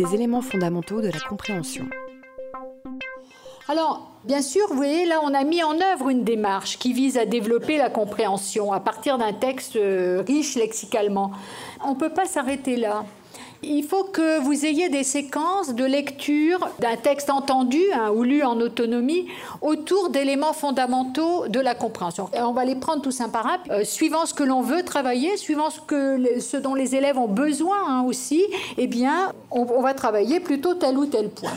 les éléments fondamentaux de la compréhension. Alors, bien sûr, vous voyez, là, on a mis en œuvre une démarche qui vise à développer la compréhension à partir d'un texte euh, riche lexicalement. On ne peut pas s'arrêter là. Il faut que vous ayez des séquences de lecture d'un texte entendu hein, ou lu en autonomie autour d'éléments fondamentaux de la compréhension. on va les prendre tous un par un, euh, suivant ce que l'on veut travailler, suivant ce, que, dont les élèves ont besoin hein, aussi, eh bien, on va travailler plutôt tel ou tel point.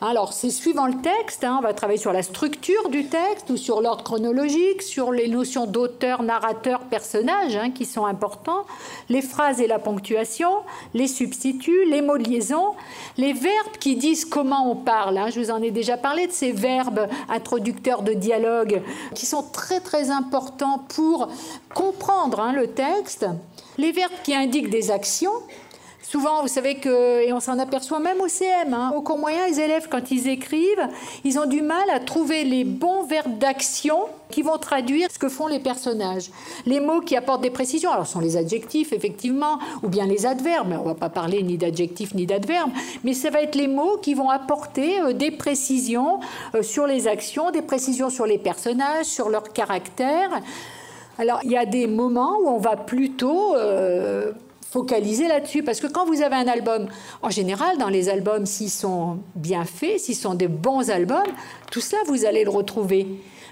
Alors, c'est suivant le texte, hein, on va travailler sur la structure du texte ou sur l'ordre chronologique, sur les notions d'auteur, narrateur, personnage hein, qui sont importants, les phrases et la ponctuation, les substituts, les mots de liaison, les verbes qui disent comment on parle. Hein. Je vous en ai déjà parlé de ces verbes introducteurs de dialogue qui sont très très importants pour comprendre le texte. Les verbes qui indiquent des actions, Souvent, vous savez que, et on s'en aperçoit même au CM, hein, au cours moyen, les élèves, quand ils écrivent, ils ont du mal à trouver les bons verbes d'action qui vont traduire ce que font les personnages. Les mots qui apportent des précisions, alors sont les adjectifs, effectivement, ou bien les adverbes, on ne va pas parler ni d'adjectifs ni d'adverbes, mais ça va être les mots qui vont apporter euh, des précisions euh, sur les actions, des précisions sur les personnages, sur leur caractère. Alors, il y a des moments où on va plutôt euh, focaliser là-dessus. Parce que quand vous avez un album, en général, dans les albums, s'ils sont bien faits, s'ils sont des bons albums, tout ça, vous allez le retrouver.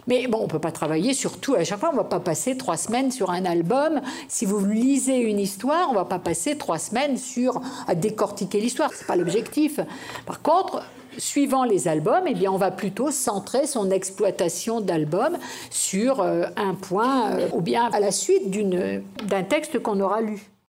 Mais bon, on ne peut pas travailler sur tout à chaque fois. On ne va pas passer trois semaines sur un album. Si vous lisez une histoire, on ne va pas passer trois semaines sur à décortiquer l'histoire. Ce n'est pas l'objectif. Par contre, suivant les albums, eh bien, on va plutôt centrer son exploitation d'album sur euh, un point euh, ou bien à la suite d'un texte qu'on aura lu.